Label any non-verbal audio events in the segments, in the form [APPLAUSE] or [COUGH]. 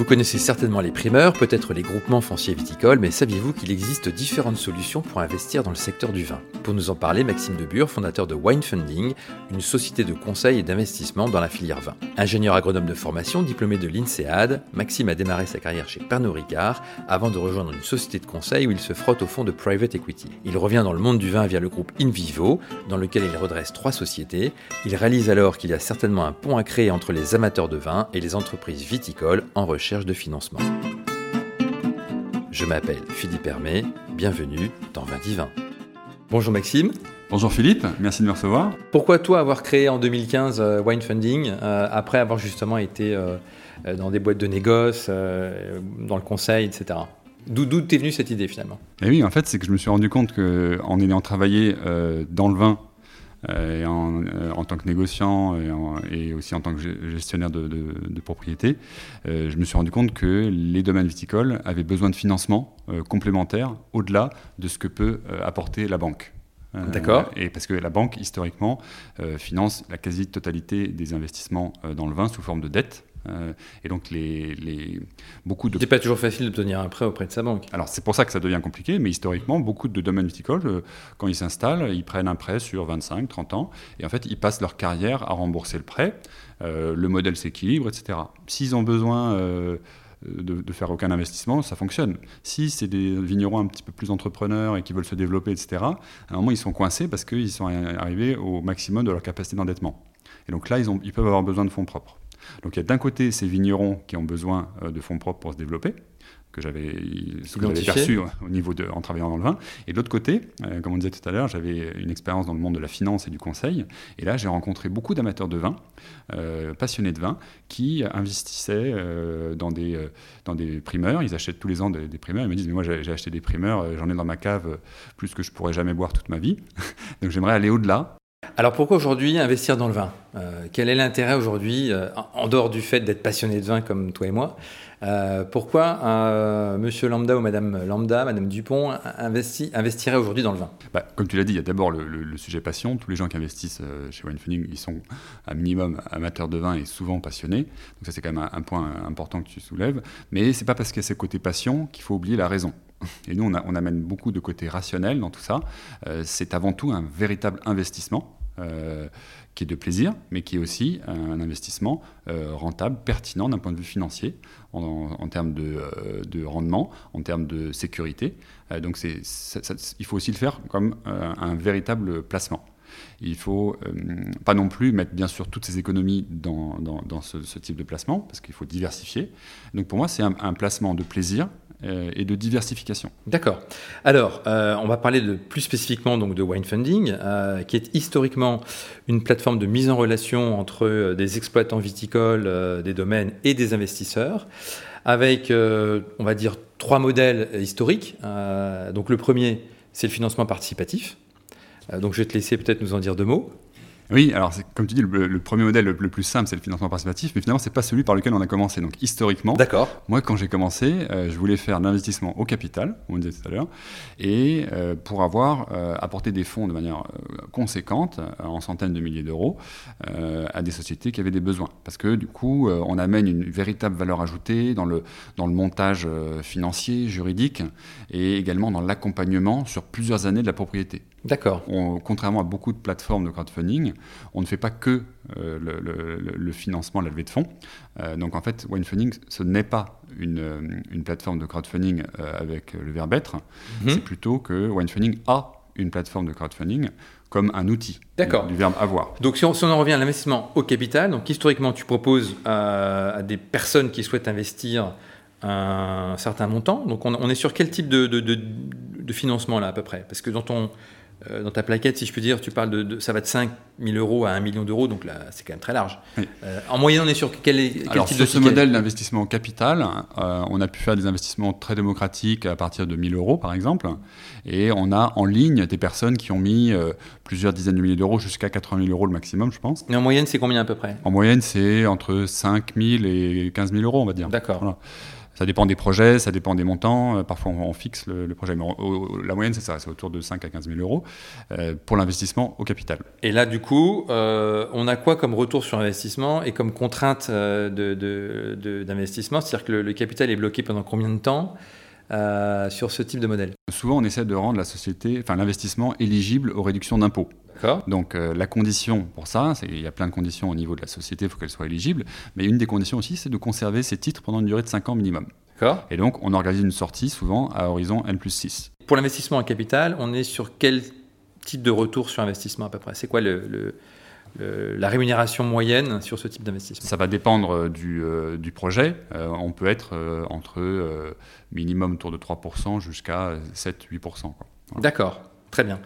Vous connaissez certainement les primeurs, peut-être les groupements fonciers viticoles, mais saviez-vous qu'il existe différentes solutions pour investir dans le secteur du vin? Pour nous en parler, Maxime Debure, fondateur de Wine Funding, une société de conseil et d'investissement dans la filière vin. Ingénieur agronome de formation, diplômé de l'INSEAD, Maxime a démarré sa carrière chez Pernod Ricard avant de rejoindre une société de conseil où il se frotte au fond de private equity. Il revient dans le monde du vin via le groupe Invivo, dans lequel il redresse trois sociétés. Il réalise alors qu'il y a certainement un pont à créer entre les amateurs de vin et les entreprises viticoles en recherche de financement. Je m'appelle Philippe Hermé, bienvenue dans Vin Divin. Bonjour Maxime. Bonjour Philippe, merci de me recevoir. Pourquoi toi avoir créé en 2015 euh, Wine Funding euh, après avoir justement été euh, dans des boîtes de négoce, dans le conseil, etc. D'où t'es venue cette idée finalement? Et eh oui, en fait, c'est que je me suis rendu compte qu'en ayant travaillé dans le vin euh, euh, en, tant que négociant et, aussi en tant que gestionnaire de, propriété, euh, je me suis rendu compte que les domaines viticoles avaient besoin de financement complémentaire au-delà de ce que peut apporter la banque. D'accord. et parce que la banque, historiquement, finance la quasi-totalité des investissements dans le vin sous forme de dette. Euh, et donc, les, les beaucoup de. C'est pas toujours facile d'obtenir un prêt auprès de sa banque. Alors, c'est pour ça que ça devient compliqué, mais historiquement, beaucoup de domaines viticoles, euh, quand ils s'installent, ils prennent un prêt sur 25, 30 ans, et en fait, ils passent leur carrière à rembourser le prêt. Euh, le modèle s'équilibre, etc. S'ils ont besoin. De, faire aucun investissement, ça fonctionne. Si c'est des vignerons un petit peu plus entrepreneurs et qui veulent se développer, etc., à un moment, ils sont coincés parce qu'ils sont arrivés au maximum de leur capacité d'endettement. Et donc là, ils, ont, ils peuvent avoir besoin de fonds propres. Donc il y a d'un côté ces vignerons qui ont besoin euh, de fonds propres pour se développer, que j'avais perçu au niveau de, en travaillant dans le vin. Et de l'autre côté, euh, comme on disait tout à l'heure, j'avais une expérience dans le monde de la finance et du conseil. Et là, j'ai rencontré beaucoup d'amateurs de vin, euh, passionnés de vin, qui investissaient dans, des, dans des primeurs. Ils achètent tous les ans des, des primeurs. Ils me disent, mais moi j'ai acheté des primeurs, j'en ai dans ma cave plus que je pourrais jamais boire toute ma vie. [LAUGHS] Donc j'aimerais aller au-delà alors pourquoi aujourd'hui investir dans le vin? Euh, Quel est l'intérêt aujourd'hui, euh, en dehors du fait d'être passionné de vin comme toi et moi euh, Pourquoi Monsieur Lambda ou Madame Lambda, Madame Dupont investi, investirait aujourd'hui dans le vin? Bah, Comme tu l'as dit, il y a d'abord le, sujet passion. Tous les gens qui investissent chez Wine Funding, ils sont un minimum amateurs de vin et souvent passionnés. Donc ça c'est quand même un, point important que tu soulèves. Mais c'est pas parce qu'il y a ce côté passion qu'il faut oublier la raison. Et nous, on, amène beaucoup de côté rationnel dans tout ça. c'est avant tout un véritable investissement euh, qui est de plaisir, mais qui est aussi un investissement euh, rentable, pertinent d'un point de vue financier, en, termes euh, de, rendement, en termes de sécurité. donc il faut aussi le faire comme un véritable placement. Il faut pas non plus mettre bien sûr toutes ces économies dans, ce, type de placement, parce qu'il faut diversifier. Donc pour moi, c'est un, placement de plaisir euh, et de diversification. D'accord. Alors, euh, on va parler plus spécifiquement donc, de Wine Funding, euh, qui est historiquement une plateforme de mise en relation entre des exploitants viticoles, des domaines et des investisseurs, avec, on va dire, trois modèles historiques. donc, le premier, c'est le financement participatif. donc, je vais te laisser peut-être nous en dire deux mots. Oui, alors comme tu dis, le, premier modèle le, plus simple, c'est le financement participatif, mais finalement, c'est pas celui par lequel on a commencé. Donc historiquement, moi, quand j'ai commencé, euh, je voulais faire l'investissement au capital, on disait tout à l'heure, et euh, pour avoir euh, apporté des fonds de manière conséquente, en centaines de milliers d'euros, à des sociétés qui avaient des besoins. Parce que du coup, on amène une véritable valeur ajoutée dans le, dans le montage financier, juridique, et également dans l'accompagnement sur plusieurs années de la propriété. D'accord. Contrairement à beaucoup de plateformes de crowdfunding, on ne fait pas que euh, le, financement, la levée de fonds. Euh, donc en fait, Winefunding, ce n'est pas une, euh, une, plateforme de crowdfunding avec le verbe être, mhm. c'est plutôt que Winefunding a une plateforme de crowdfunding comme un outil du verbe avoir. Donc si on, en revient à l'investissement au capital, donc historiquement tu proposes à des personnes qui souhaitent investir un certain montant, donc on, est sur quel type de, de, de financement là à peu près? Parce que dans ton euh, dans ta plaquette, si je peux dire, tu parles de, ça va de 5 000 euros à 1 million d'euros, donc là, c'est quand même très large. Euh, en moyenne, on est sur quel, quel Alors, type sur ce modèle d'investissement capital, euh, on a pu faire des investissements très démocratiques à partir de 1000 euros, par exemple, et on a en ligne des personnes qui ont mis plusieurs dizaines de milliers d'euros jusqu'à 80 000 euros le maximum, je pense. Et en moyenne, c'est combien à peu près? En moyenne, c'est entre 5 000 et 15 000 euros, on va dire. D'accord. Ça dépend des projets, ça dépend des montants. parfois, on, fixe le, projet. Mais la moyenne, c'est ça, c'est autour de 5 à 15 000 euros pour l'investissement au capital. Et là, du coup, on a quoi comme retour sur investissement et comme contrainte d'investissement de, C'est-à-dire que le, capital est bloqué pendant combien de temps sur ce type de modèle? Souvent, on essaie de rendre la société, enfin l'investissement éligible aux réductions d'impôts. Donc euh, la condition pour ça, il y a plein de conditions au niveau de la société, il faut qu'elle soit éligible, mais une des conditions aussi, c'est de conserver ses titres pendant une durée de 5 ans minimum. Et donc on organise une sortie souvent à horizon N plus 6. Pour l'investissement en capital, on est sur quel type de retour sur investissement à peu près? C'est quoi le, la rémunération moyenne sur ce type d'investissement? Ça va dépendre euh, du, euh, du projet. on peut être entre minimum autour de 3% jusqu'à 7-8%. D'accord. Très bien.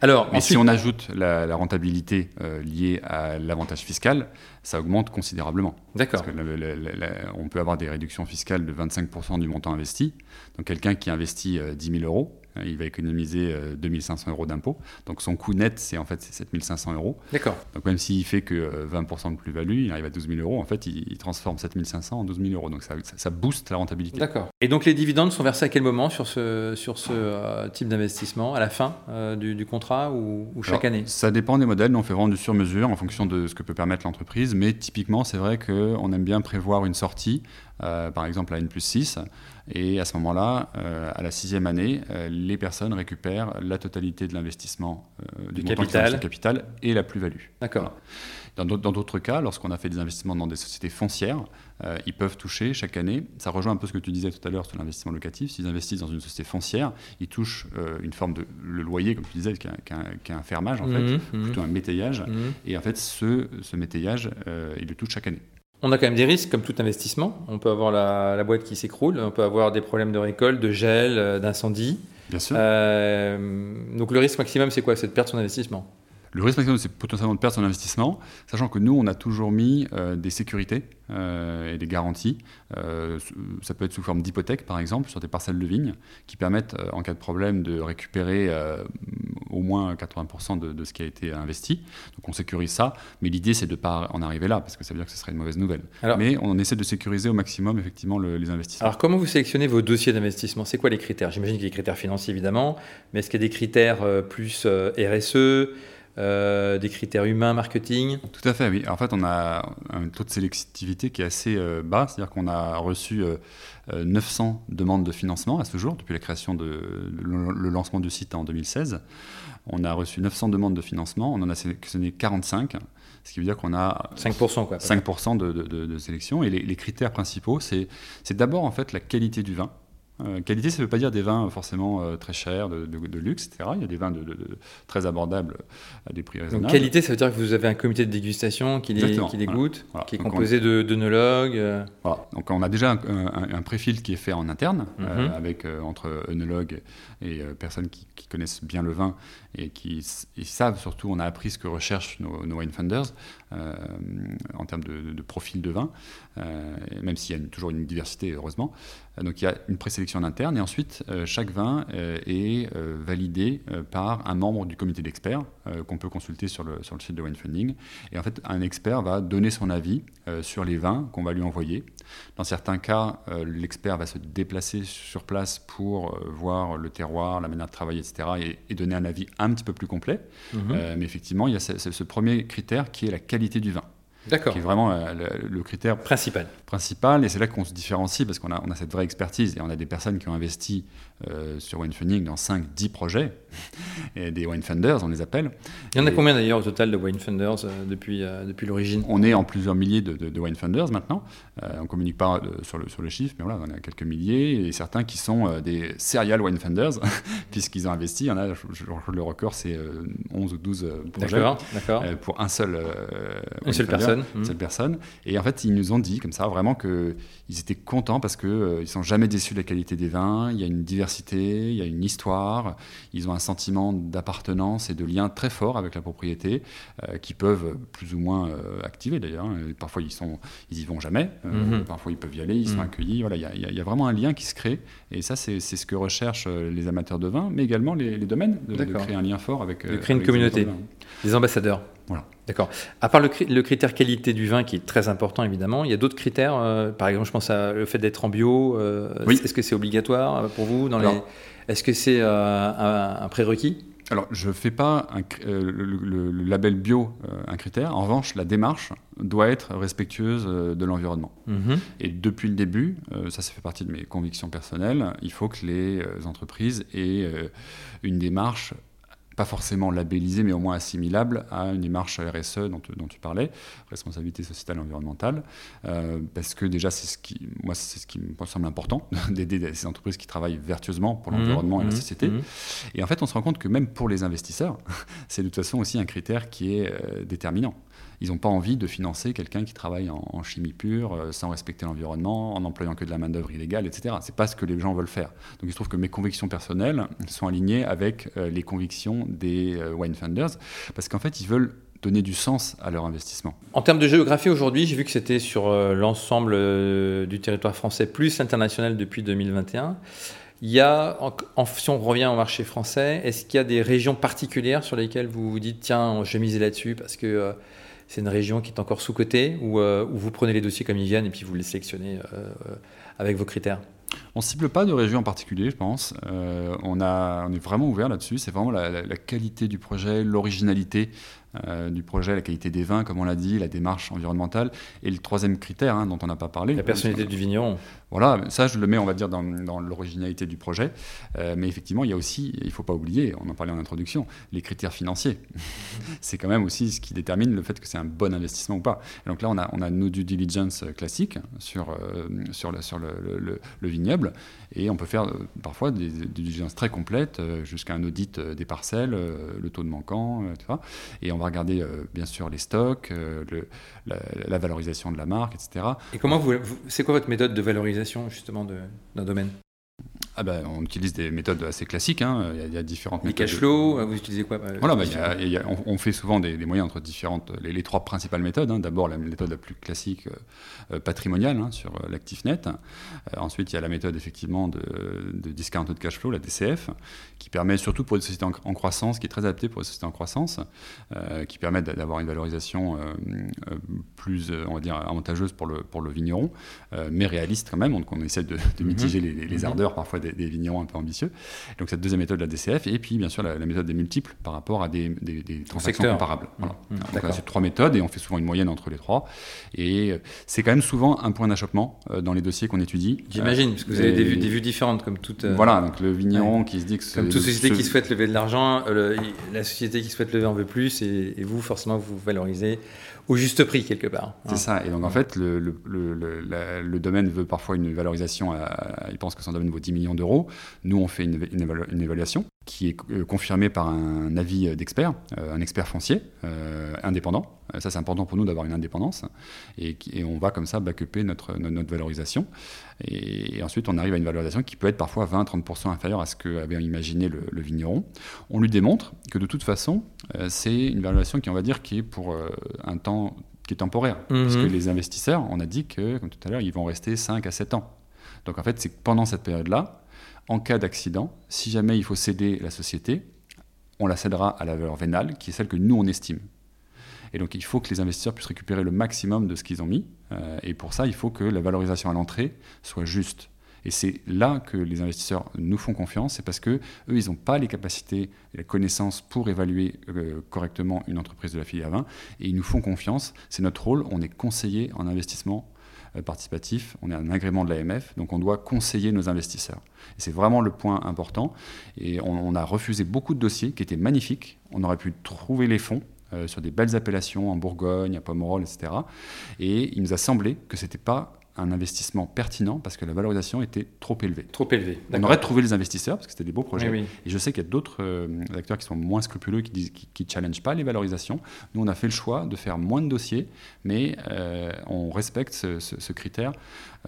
Alors, Mais si on ajoute la, rentabilité euh, liée à l'avantage fiscal, ça augmente considérablement. D'accord. Parce on peut avoir des réductions fiscales de 25% du montant investi. Donc quelqu'un qui investit 10 euh, 000 euros, il va économiser 2500 euh, euros d'impôts. Donc son coût net, c'est en fait 7500 euros. D'accord. Donc même s'il fait que 20% euh, de plus-value, il arrive à 12 000 euros, en fait, il, transforme 7500 en 12 000 euros. Donc ça, ça, booste la rentabilité. D'accord. Et donc les dividendes sont versés à quel moment sur ce, sur ce euh, type d'investissement? À la fin du, contrat ou, chaque année? Ça dépend des modèles. on fait vraiment du sur-mesure en fonction de ce que peut permettre l'entreprise. Mais typiquement, c'est vrai qu'on aime bien prévoir une sortie, par exemple à N plus 6 et à ce moment-là, euh, à la sixième année, euh, les personnes récupèrent la totalité de l'investissement euh, du capital. capital et la plus-value. D'accord. Dans d'autres cas, lorsqu'on a fait des investissements dans des sociétés foncières, ils peuvent toucher chaque année, ça rejoint un peu ce que tu disais tout à l'heure sur l'investissement locatif, s'ils investissent dans une société foncière, ils touchent une forme de le loyer, comme tu disais, qui est un, fermage en fait, mmh, mmh. plutôt un métayage, mmh. et en fait ce, ce métayage, ils le touchent chaque année. On a quand même des risques comme tout investissement. On peut avoir la, boîte qui s'écroule, on peut avoir des problèmes de récolte, de gel, euh, d'incendie. Bien sûr. Euh, donc le risque maximum, c'est quoi? C'est de perdre son investissement. Le risque maximum, c'est potentiellement de perdre son investissement, sachant que nous, on a toujours mis euh, des sécurités euh, et des garanties. Euh, ça peut être sous forme d'hypothèque, par exemple, sur des parcelles de vignes, qui permettent, en cas de problème, de récupérer au moins 80% de, ce qui a été investi. Donc on sécurise ça, mais l'idée, c'est de ne pas en arriver là, parce que ça veut dire que ce serait une mauvaise nouvelle. mais on essaie de sécuriser au maximum, effectivement, les investissements. Alors comment vous sélectionnez vos dossiers d'investissement? C'est quoi les critères? J'imagine qu'il y a des critères financiers, évidemment, mais est-ce qu'il y a des critères plus RSE euh, des critères humains, marketing Tout à fait, oui. En fait, on a un taux de sélectivité qui est assez euh, bas, c'est-à-dire qu'on a reçu 900 euh, demandes de financement à ce jour, depuis la création de le lancement du site en 2016. On a reçu 900 demandes de financement, on en a sélectionné 45 ce qui veut dire qu'on a 5%, quoi, 5 de, de, sélection. Et les, les critères principaux, c'est d'abord en fait la qualité du vin. Euh, qualité, ça ne veut pas dire des vins forcément euh, très chers, de, luxe, etc. Il y a des vins de, très abordables à des prix raisonnables. Donc qualité, ça veut dire que vous avez un comité de dégustation qui les, qui goûte, qui est composé de d'œnologues. Euh. Voilà. Donc on a déjà un, un, préfiltre qui est fait en interne, mhm. avec entre œnologues et personnes qui, connaissent bien le vin et qui savent surtout, on a appris ce que recherchent nos, nos wine funders en termes de, profil de vin, même s'il y a toujours une diversité, heureusement. Donc il y a une présélection en interne et ensuite euh, chaque vin euh, est euh, validé par un membre du comité d'experts qu'on peut consulter sur le, sur le site de Wine Funding. Et en fait, un expert va donner son avis sur les vins qu'on va lui envoyer. Dans certains cas, l'expert va se déplacer sur place pour voir le terroir, la manière de travailler, etc. et, donner un avis un petit peu plus complet. Mhm. mais effectivement, il y a ce premier critère qui est la qualité du vin. D'accord. Qui est vraiment euh, le, critère principal. Principal, et c'est là qu'on se différencie parce qu'on a, on a cette vraie expertise et on a des personnes qui ont investi euh, sur Winefunding dans 5-10 projets, [LAUGHS] et des Winefunders, on les appelle. Il y en a combien d'ailleurs au total de Winefunders euh, depuis, depuis l'origine? On est en plusieurs milliers de, de, de Winefunders maintenant. on ne communique pas sur, le, sur le chiffre, mais voilà, on a quelques milliers et certains qui sont des serial Winefunders [LAUGHS] puisqu'ils ont investi. Il y en a, le record, c'est 11 ou 12 projets pour un seul, une seule personne cette mmh. personne. Et en fait, ils nous ont dit comme ça vraiment qu'ils étaient contents parce qu'ils euh, ils sont jamais déçus de la qualité des vins. Il y a une diversité, il y a une histoire. Ils ont un sentiment d'appartenance et de lien très fort avec la propriété euh, qui peuvent plus ou moins euh, activer d'ailleurs. Hein. Parfois, ils sont, ils y vont jamais. Mmh. Parfois, ils peuvent y aller, ils sont mmh. accueillis. Voilà, il y, a, vraiment un lien qui se crée. Et ça, c'est ce que recherchent les amateurs de vin, mais également les, domaines, de, créer un lien fort avec. De créer une communauté, des ambassadeurs Voilà. D'accord. À part le, critère qualité du vin qui est très important évidemment, il y a d'autres critères. par exemple, je pense à le fait d'être en bio. oui. Est-ce que c'est obligatoire pour vous dans les... Est-ce que c'est un prérequis? Alors, je ne fais pas euh, le, label bio euh, un critère. En revanche, la démarche doit être respectueuse euh, de l'environnement. Mhm. Et depuis le début, ça, ça fait partie de mes convictions personnelles, il faut que les entreprises aient une démarche pas forcément labellisé, mais au moins assimilable à une démarche RSE dont, dont tu parlais, responsabilité sociétale et environnementale, euh, parce que déjà, c'est ce qui, moi, c'est ce qui me semble important, [LAUGHS] d'aider ces entreprises qui travaillent vertueusement pour mmh, l'environnement et la mmh, société. Mmh. Et en fait, on se rend compte que même pour les investisseurs, [LAUGHS] c'est de toute façon aussi un critère qui est euh, déterminant ils n'ont pas envie de financer quelqu'un qui travaille en, chimie pure, euh, sans respecter l'environnement, en employant que de la main-d'œuvre illégale, etc. Ce n'est pas ce que les gens veulent faire. Donc il se trouve que mes convictions personnelles sont alignées avec euh, les convictions des euh, wine funders, parce qu'en fait, ils veulent donner du sens à leur investissement. En termes de géographie aujourd'hui, j'ai vu que c'était sur l'ensemble du territoire français plus international depuis 2021. Il y a, si on revient au marché français, est-ce qu'il y a des régions particulières sur lesquelles vous vous dites tiens, je vais miser là-dessus parce que c'est une région qui est encore sous-cotée ou euh, vous prenez les dossiers comme ils viennent et puis vous les sélectionnez euh, avec vos critères on cible pas de région en particulier, je pense. Euh, on est vraiment ouvert là-dessus. C'est vraiment la, qualité du projet, l'originalité euh, du projet, la qualité des vins, comme on l'a dit, la démarche environnementale. Et le troisième critère hein, dont on n'a pas parlé. La personnalité du vigneron. Voilà, ça je le mets, on va dire, dans, l'originalité du projet. Euh, mais effectivement, il y a aussi, il ne faut pas oublier, on en parlait en introduction, les critères financiers. [LAUGHS] c'est quand même aussi ce qui détermine le fait que c'est un bon investissement ou pas. donc là, on a, on a nos due diligence classiques sur, sur, le, sur le, le vignoble. Et on peut faire euh, parfois des, diligences très complètes, euh, jusqu'à un audit euh, des parcelles, le taux de manquant, etc. Et on va regarder bien sûr les stocks, la, valorisation de la marque, etc. Et comment vous, c'est quoi votre méthode de valorisation justement d'un domaine? Ah ben, on utilise des méthodes assez classiques. Hein. Il, y a, différentes méthodes. Les cash flow, vous utilisez quoi Voilà, bah, on, fait souvent des, moyens entre différentes, les, trois principales méthodes. Hein. D'abord, la méthode la plus classique euh, patrimoniale hein, sur euh, l'actif net. Euh, ensuite, il y a la méthode effectivement de, de discounted cash flow, la DCF, qui permet surtout pour des sociétés en, croissance, qui est très adaptée pour les sociétés en croissance, qui permet d'avoir une valorisation plus, on va dire, avantageuse pour le, pour le vigneron, mais réaliste quand même. Donc, on essaie de, mm-hmm. mitiger les, les, mm-hmm. ardeurs parfois des des, vignerons un peu ambitieux. Donc cette deuxième méthode, la DCF, et puis bien sûr la, méthode des multiples par rapport à des, transactions comparables. Voilà. Mmh, Donc c'est trois méthodes et on fait souvent une moyenne entre les trois. Et euh, c'est quand même souvent un point d'achoppement euh, dans les dossiers qu'on étudie. J'imagine, parce que vous avez des vues, des vues différentes comme toute. Euh, voilà, donc le vigneron qui se dit que comme toute société qui souhaite lever de l'argent, la société qui souhaite lever en veut plus, et, et vous forcément vous valorisez au juste prix quelque part. C'est ça. Et donc en fait, le, le, le, le, domaine veut parfois une valorisation. À, il pense que son domaine vaut 10 millions d'euros. Nous, on fait une, une, évaluation qui est euh, confirmée par un avis d'expert, euh, un expert foncier euh, indépendant. Ça, c'est important pour nous d'avoir une indépendance. Et, et, on va comme ça backuper notre, notre, valorisation. Et, ensuite, on arrive à une valorisation qui peut être parfois 20-30% inférieure à ce qu'avait imaginé le, vigneron. On lui démontre que de toute façon, c'est une valorisation qui, on va dire, qui est pour un temps qui est temporaire. Parce que les investisseurs, on a dit que, comme tout à l'heure, ils vont rester 5 à 7 ans. Donc en fait, c'est pendant cette période-là, en cas d'accident, si jamais il faut céder la société, on la cédera à la valeur vénale, qui est celle que nous, on estime. Et donc il faut que les investisseurs puissent récupérer le maximum de ce qu'ils ont mis. Euh, et pour ça, il faut que la valorisation à l'entrée soit juste. Et c'est là que les investisseurs nous font confiance, c'est parce que eux, ils n'ont pas les capacités la connaissance pour évaluer euh, correctement une entreprise de la filière vin, et ils nous font confiance. C'est notre rôle. On est conseiller en investissement participatif, on est un agrément de l'AMF, donc on doit conseiller nos investisseurs. c'est vraiment le point important. Et on, a refusé beaucoup de dossiers qui étaient magnifiques. On aurait pu trouver les fonds euh, sur des belles appellations en Bourgogne, à Pomerol, etc. Et il nous a semblé que ce n'était pas un investissement pertinent parce que la valorisation était trop élevée. Trop élevée. On aurait trouvé les investisseurs parce que c'était des beaux projets. Et je sais qu'il y a d'autres euh, acteurs qui sont moins scrupuleux, qui ne qui, challenge pas les valorisations. Nous, on a fait le choix de faire moins de dossiers, mais euh, on respecte ce, critère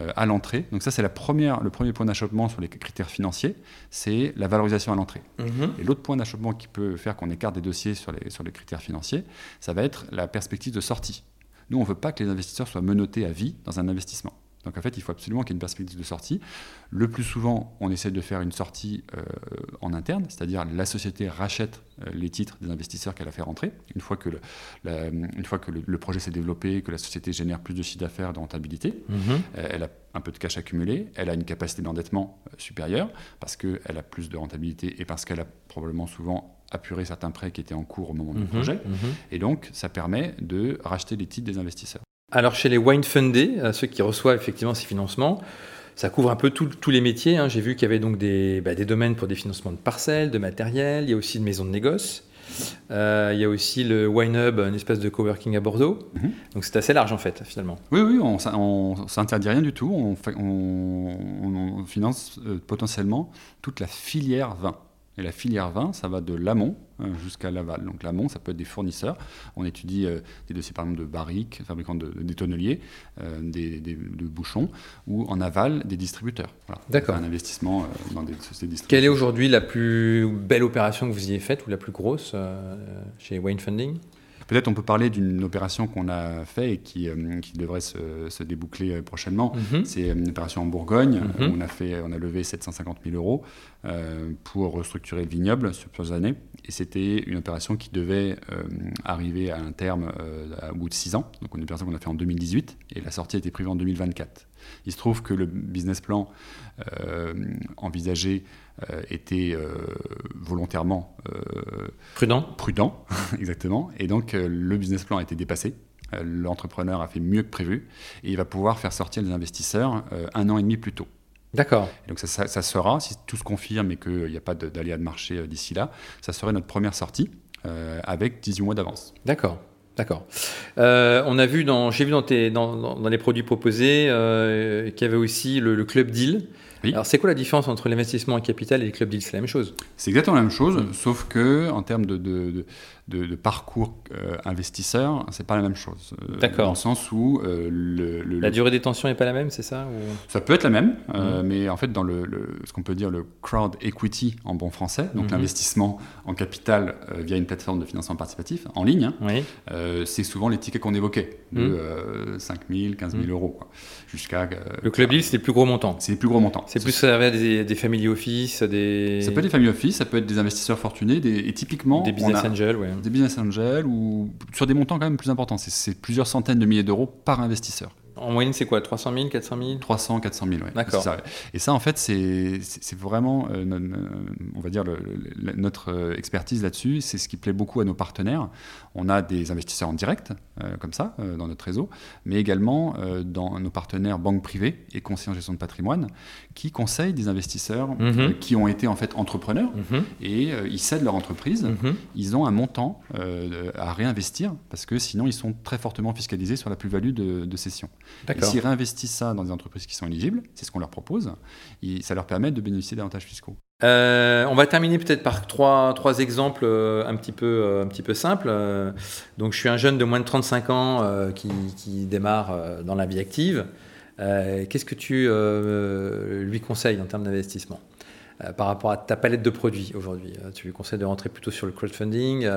euh, à l'entrée. Donc ça, c'est la première, le premier point d'achoppement sur les critères financiers, c'est la valorisation à l'entrée. Mhm. Et l'autre point d'achoppement qui peut faire qu'on écarte des dossiers sur les, sur les critères financiers, ça va être la perspective de sortie. Nous, on ne veut pas que les investisseurs soient menottés à vie dans un investissement. Donc en fait, il faut absolument qu'il y ait une perspective de sortie. Le plus souvent, on essaie de faire une sortie euh, en interne, c'est-à-dire la société rachète euh, les titres des investisseurs qu'elle a fait rentrer. Une fois que le, une fois que le, projet s'est développé, que la société génère plus de chiffre d'affaires, de rentabilité, mhm. euh, elle a un peu de cash accumulé, elle a une capacité d'endettement supérieure parce qu'elle a plus de rentabilité et parce qu'elle a probablement souvent apuré certains prêts qui étaient en cours au moment du mhm. projet. Mhm. Et donc, ça permet de racheter les titres des investisseurs. Alors chez les wine fundés, ceux qui reçoivent effectivement ces financements, ça couvre un peu tous les métiers. Hein. J'ai vu qu'il y avait donc bah, des, domaines pour des financements de parcelles, de matériel, il y a aussi de maisons de négoce. Euh, il y a aussi le Wine Hub, une espèce de coworking à Bordeaux. Mhm. Donc c'est assez large en fait, finalement. Oui, oui, on ne s'interdit rien du tout. On, on finance euh, potentiellement toute la filière vin. Et la filière vin, ça va de l'amont euh, jusqu'à l'aval. Donc l'amont, ça peut être des fournisseurs. On étudie euh, des dossiers par exemple de barriques, fabricants de, des tonneliers, euh, des, de bouchons, ou en aval des distributeurs. D'accord. Un investissement dans des sociétés distributeurs. Quelle est aujourd'hui la plus belle opération que vous ayez faite ou la plus grosse chez Wayne Funding? Peut-être on peut parler d'une opération qu'on a faite et qui, euh, qui devrait se, déboucler euh, prochainement. Mhm. C'est une opération en Bourgogne. Mhm. on, a fait, on a levé 750 000 euros euh, pour restructurer le vignoble sur plusieurs années. Et c'était une opération qui devait arriver à un terme au bout de 6 ans. Donc une opération qu'on a fait en 2018 et la sortie a été prévue en 2024. Il se trouve que le business plan envisagé euh, était euh, volontairement euh, prudent. Prudent, [LAUGHS] exactement. Et donc le business plan a été dépassé. L'entrepreneur a fait mieux que prévu et il va pouvoir faire sortir les investisseurs un an et demi plus tôt. D'accord. Donc ça, sera, si tout se confirme et qu'il n'y a pas d'aléa de, marché d'ici là, ça serait notre première sortie avec 18 mois d'avance. D'accord. D'accord. on a vu dans, j'ai vu dans, tes, dans, les produits proposés qu'il y avait aussi le, le club deal. Alors, c'est quoi la différence entre l'investissement en capital et les club deals C'est la même chose? C'est exactement la même chose, mm. sauf que en termes de, de, de, parcours euh, investisseur, c'est pas la même chose. Euh, D'accord. Dans le sens où euh, le, la durée détention n'est pas la même, c'est ça Ça peut être la même, mm. mais en fait, dans le, ce qu'on peut dire le crowd equity en bon français, donc mm-hmm. l'investissement en capital via une plateforme de financement participatif en ligne, c'est souvent les tickets qu'on évoquait, de 5 000, 15 000 euros. Jusqu'à, le club deal, c'est les plus gros montants. C'est les plus gros montants. C'est plus ça des, des family office, des. Ça peut être des family office, ça peut être des investisseurs fortunés, des, et typiquement. Des business angels, ouais. Des business angels ou sur des montants quand même plus importants. C'est plusieurs centaines de milliers d'euros par investisseur. En moyenne, c'est quoi? 300 000, 400 000 300, 400 000, oui. D'accord. Et ça, en fait, c'est vraiment, euh, on va dire, notre euh, expertise là-dessus. C'est ce qui plaît beaucoup à nos partenaires. On a des investisseurs en direct, euh, comme ça, dans notre réseau, mais également dans nos partenaires banques privées et conseillers en gestion de patrimoine, qui conseillent des investisseurs mhm. qui ont été en fait entrepreneurs mhm. et ils cèdent leur entreprise. Mhm. Ils ont un montant à réinvestir parce que sinon, ils sont très fortement fiscalisés sur la plus-value de, de cession. S'ils réinvestissent ça dans des entreprises qui sont éligibles, c'est ce qu'on leur propose, et ça leur permet de bénéficier d'avantages fiscaux. Euh, on va terminer peut-être par trois, trois exemples euh, un, petit peu, euh, un petit peu simples. donc, je suis un jeune de moins de 35 ans qui, qui, démarre dans la vie active. Qu'est-ce que tu lui conseilles en termes d'investissement par rapport à ta palette de produits aujourd'hui? Tu lui conseilles de rentrer plutôt sur le crowdfunding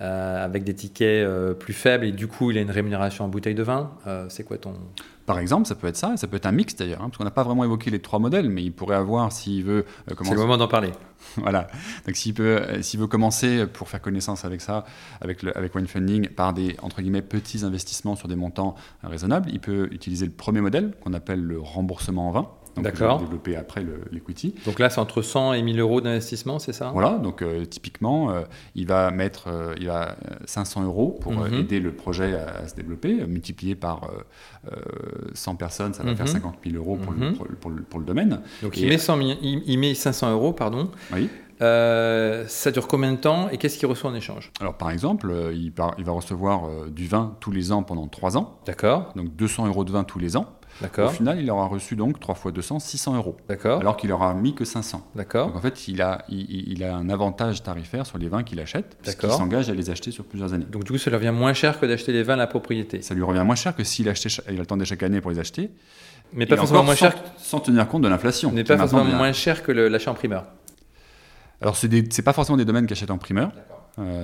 euh, avec des tickets euh, plus faibles et du coup il a une rémunération en bouteille de vin euh, C'est quoi ton... Par exemple, ça peut être ça, ça peut être un mix d'ailleurs, hein, parce qu'on n'a pas vraiment évoqué les trois modèles, mais il pourrait avoir, s'il veut... commencer... C'est le moment d'en parler. [LAUGHS] voilà, donc s'il s'il veut commencer pour faire connaissance avec ça, avec, le, avec Wine Funding, par des, entre guillemets, petits investissements sur des montants raisonnables, il peut utiliser le premier modèle qu'on appelle le remboursement en vin. D'accord. développer après l'equity. Donc là, c'est entre 100 et 1000 euros d'investissement, c'est ça? Voilà, donc euh, typiquement, euh, il va mettre euh, il va 500 euros pour mhm. aider le projet à, se développer, multiplié par 100 personnes, ça va faire 50 mhm. 000 euros pour, le, mhm. pour, le, pour, le, domaine. Donc il, met 100 il, met 500 euros, pardon. Oui. ça dure combien de temps et qu'est-ce qu'il reçoit en échange? Alors par exemple, il, il va recevoir du vin tous les ans pendant 3 ans. D'accord. Donc 200 euros de vin tous les ans. Au final, il aura reçu donc 3 fois 200, 600 euros. D'accord. Alors qu'il aura mis que 500. D'accord. Donc en fait, il a, il, a un avantage tarifaire sur les vins qu'il achète, puisqu'il s'engage à les acheter sur plusieurs années. Donc du coup, ça lui revient moins cher que d'acheter les vins à la propriété. Ça lui revient moins cher que s'il achetait, il attendait chaque année pour les acheter. Mais pas forcément moins cher. Sans, tenir compte de l'inflation. Mais pas forcément moins cher que l'achat en primeur. Alors, ce n'est pas forcément des domaines qui achètent en primeur.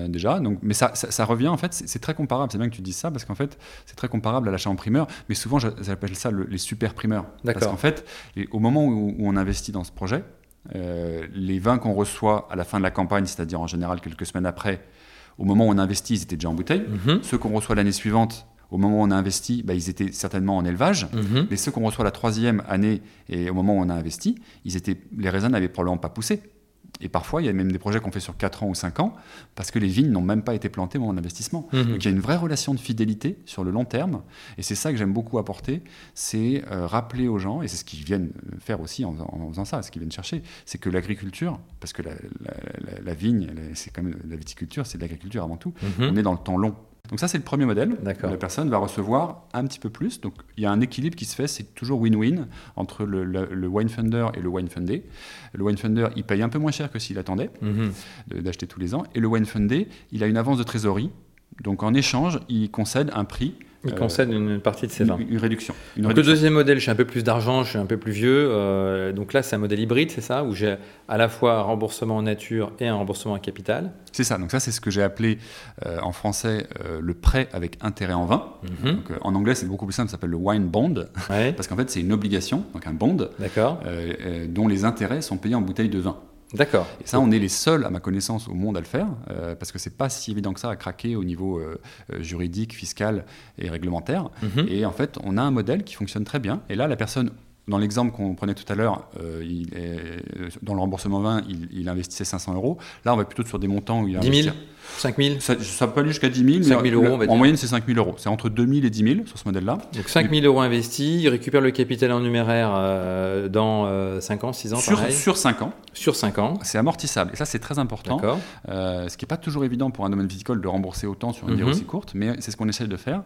Déjà. Donc, mais ça, ça, revient, en fait, c'est très comparable. C'est bien que tu dises ça, parce qu'en fait, c'est très comparable à l'achat en primeur. Mais souvent, j'appelle ça les super primeurs. Parce qu'en fait, au moment où, on investit dans ce projet, les vins qu'on reçoit à la fin de la campagne, c'est-à-dire en général quelques semaines après, au moment où on investit, ils étaient déjà en bouteille. Mhm. Ceux qu'on reçoit l'année suivante, au moment où on a investi, bah, ils étaient certainement en élevage. Mhm. Mais ceux qu'on reçoit la troisième année et au moment où on a investi, ils étaient, les raisins n'avaient probablement pas poussé. Et parfois, il y a même des projets qu'on fait sur 4 ans ou 5 ans, parce que les vignes n'ont même pas été plantées au moment. Mhm. Donc il y a une vraie relation de fidélité sur le long terme. Et c'est ça que j'aime beaucoup apporter, c'est euh, rappeler aux gens, et c'est ce qu'ils viennent faire aussi en, faisant ça, ce qu'ils viennent chercher, c'est que l'agriculture, parce que la, vigne, c'est quand même la viticulture, c'est de l'agriculture avant tout, mhm. on est dans le temps long. Donc ça, c'est le premier modèle. La personne va recevoir un petit peu plus. Donc il y a un équilibre qui se fait, c'est toujours win-win entre le, le, wine funder et le wine fundé. Le wine funder, il paye un peu moins cher que s'il attendait mhm. d'acheter tous les ans. Et le wine fundé, il a une avance de trésorerie. Donc en échange, il concède un prix il concède une partie de ses vins. Une, réduction. donc le deuxième modèle, j'ai un peu plus d'argent, je suis un peu plus vieux. Euh, donc là, c'est un modèle hybride, c'est ça Où j'ai à la fois un remboursement en nature et un remboursement en capital. C'est ça. Donc ça, c'est ce que j'ai appelé euh, en français euh, le prêt avec intérêt en vin. Mhm. donc, en anglais, c'est beaucoup plus simple, ça s'appelle le wine bond. [LAUGHS] Parce qu'en fait, c'est une obligation, donc un bond, dont les intérêts sont payés en bouteille de vin. D'accord. Et ça, on est les seuls, à ma connaissance, au monde à le faire, euh, parce que c'est pas si évident que ça à craquer au niveau euh, euh, juridique, fiscal et réglementaire. Mhm. Et en fait, on a un modèle qui fonctionne très bien. Et là, la personne dans l'exemple qu'on prenait tout à l'heure, dans le remboursement 20, il, il, investissait 500 euros. Là, on va plutôt sur des montants où il 10 000 5 000 Ça, peut aller jusqu'à 10 000. 5 000 euros, En moyenne, c'est 5 000 euros. C'est entre 2 000 et 10 000 sur ce modèle-là. Donc 5 000 euros investis, il récupère le capital en numéraire euh, dans 5 euh, ans, 6 ans, sur, Sur 5 ans. Sur 5 ans. C'est amortissable. Et ça, c'est très important. Euh, ce qui n'est pas toujours évident pour un domaine viticole de rembourser autant sur une durée mhm. aussi courte, mais c'est ce qu'on essaie de faire.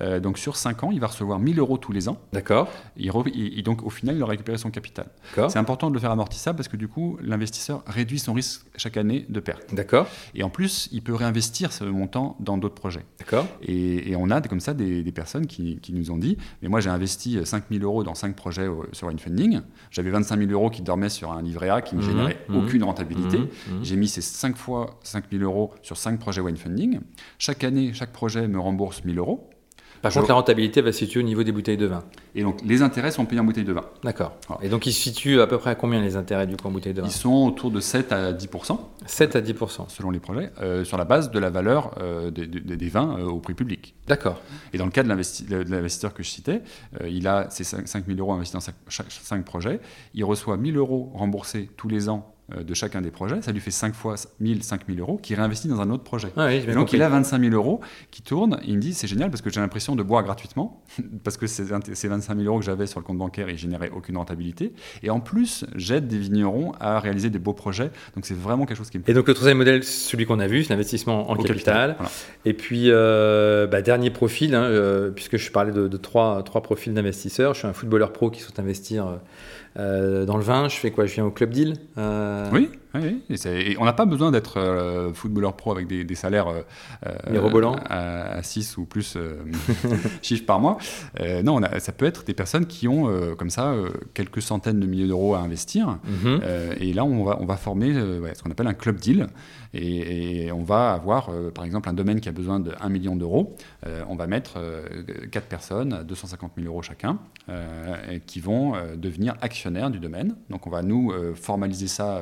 Euh, donc sur 5 ans, il va recevoir 1000 euros tous les ans. D'accord. Et, donc au final, il va récupérer son capital. C'est important de le faire amortissable parce que du coup, l'investisseur réduit son risque chaque année de perte. D'accord. Et en plus, il peut réinvestir ce montant dans d'autres projets. D'accord. Et, on a comme ça des, personnes qui, nous ont dit, mais moi j'ai investi 5000 euros dans 5 projets sur Infunding, j'avais 25 000 euros qui dormaient sur un livret A qui ne me mhm. générait mhm. aucune rentabilité. Mhm. J'ai mis ces 5 fois 5000 euros sur 5 projets Wine Funding. Chaque année, chaque projet me rembourse 1000 euros. Par contre, la rentabilité va se situer au niveau des bouteilles de vin. Et donc, les intérêts sont payés en bouteilles de vin. D'accord. Et donc, ils se situent à peu près à combien les intérêts du coup en bouteilles de vin? Ils sont autour de 7 à 10% 7 à 10 Selon les projets, euh, sur la base de la valeur euh, des, vins euh, au prix public. D'accord. Et dans le cas de l'investisseur que je citais, il a ses 5 000 euros investis dans 5 projets. Il reçoit 1 000 euros remboursés tous les ans euh, de chacun des projets, ça lui fait 5 fois 1000, 5000 euros qui réinvestit dans un autre projet. Ah donc il a 25 000 euros qui tournent, il me dit c'est génial parce que j'ai l'impression de boire gratuitement, [LAUGHS] parce que ces, 25 000 euros que j'avais sur le compte bancaire, ils généraient aucune rentabilité. Et en plus, j'aide des vignerons à réaliser des beaux projets, donc c'est vraiment quelque chose qui me Et donc le troisième modèle, celui qu'on a vu, c'est l'investissement en capital. Et puis, euh, bah, dernier profil, hein, euh, puisque je parlais de, de trois, trois profils d'investisseurs, je suis un footballeur pro qui souhaite investir euh, dans le vin, je fais quoi? Je viens au club deal euh, Oui, oui, et, on n'a pas besoin d'être euh, footballeur pro avec des, salaires à, 6 ou plus [LAUGHS] chiffres par mois. non, ça peut être des personnes qui ont comme ça quelques centaines de milliers d'euros à investir. Mhm. et là, on va, on va former ce qu'on appelle un club deal. Et, on va avoir, par exemple, un domaine qui a besoin de 1 million d'euros. on va mettre 4 personnes, 250 000 euros chacun, qui vont devenir actionnaires du domaine. Donc on va nous formaliser ça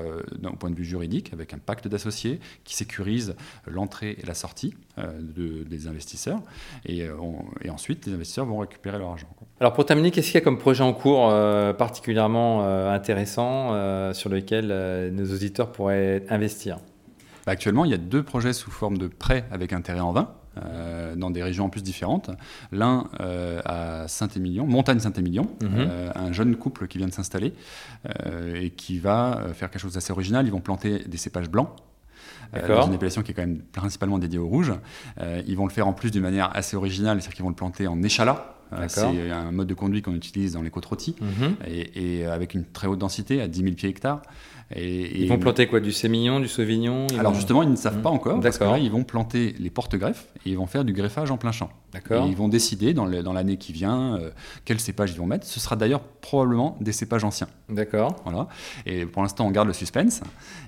point de vue juridique, avec un pacte d'associés qui sécurise l'entrée et la sortie euh, des investisseurs. Euh, et, ensuite, les investisseurs vont récupérer leur argent. Alors pour terminer, qu'est-ce qu'il y a comme projet en cours euh, particulièrement intéressant sur lequel nos auditeurs pourraient investir? Bah, Actuellement, il y a deux projets sous forme de prêt avec intérêt en vin. Dans des régions en plus différentes. L'un à Saint-Émilion, Montagne Saint-Émilion, mhm. un jeune couple qui vient de s'installer et qui va faire quelque chose d'assez original. Ils vont planter des cépages blancs euh, dans une appellation qui est quand même principalement dédiée au rouge. Euh, ils vont le faire en plus d'une manière assez originale, c'est-à-dire qu'ils vont le planter en échalas. c'est un mode de conduite qu'on utilise dans les côtes rôties mhm. et, et, avec une très haute densité à 10 000 pieds hectares. Et, ils vont planter quoi Du sémillon, du sauvignon Alors justement, ils ne savent pas encore. Parce que là, ils vont planter les porte-greffes et ils vont faire du greffage en plein champ. Et ils vont décider dans l'année qui vient euh, quels cépages ils vont mettre. Ce sera d'ailleurs probablement des cépages anciens. D'accord. Voilà. Et pour l'instant, on garde le suspense.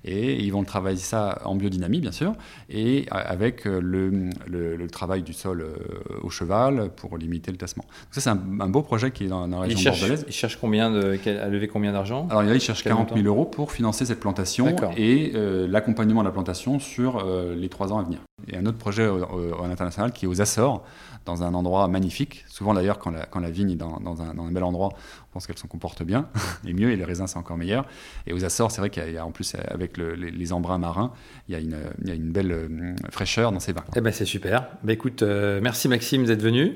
Et ils vont travailler ça en biodynamie, bien sûr, et avec euh, le, le, travail du sol euh, au cheval pour limiter le tassement. Donc ça, c'est un, beau projet qui est dans, la région bordelaise. Ils cherchent combien de, à lever combien d'argent? Alors là, ils cherchent 40 000 euros pour financer cette plantation et l'accompagnement de la plantation sur les trois ans à venir. Et un autre projet en international qui est aux Açores, dans un endroit magnifique. Souvent d'ailleurs, quand la, quand la vigne est dans, dans, un, dans, un, bel endroit, on pense qu'elle s'en comporte bien, [LAUGHS] et mieux, et les raisins, c'est encore meilleur. Et aux Açores, c'est vrai qu'il y, a en plus, avec les, embruns marins, il y a une, il y a une belle euh, fraîcheur dans ces vins. Eh ben, c'est super. Bah, écoute, euh, merci Maxime d'être venu.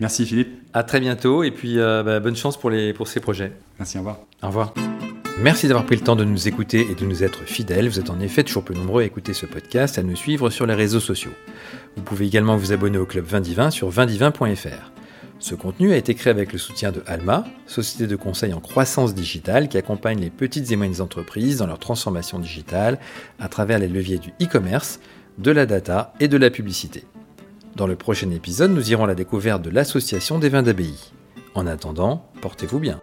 Merci Philippe. À très bientôt, et puis euh, bah, bonne chance pour, les, pour ces projets. Merci, au revoir. Au revoir. Merci d'avoir pris le temps de nous écouter et de nous être fidèles. Vous êtes en effet toujours plus nombreux à écouter ce podcast, à nous suivre sur les réseaux sociaux. Vous pouvez également vous abonner au club Vindivin sur vindivin.fr. Ce contenu a été créé avec le soutien de Alma, société de conseil en croissance digitale qui accompagne les petites et moyennes entreprises dans leur transformation digitale à travers les leviers du e-commerce, de la data et de la publicité. Dans le prochain épisode, nous irons à la découverte de l'association des vins d'abbaye. En attendant, portez-vous bien.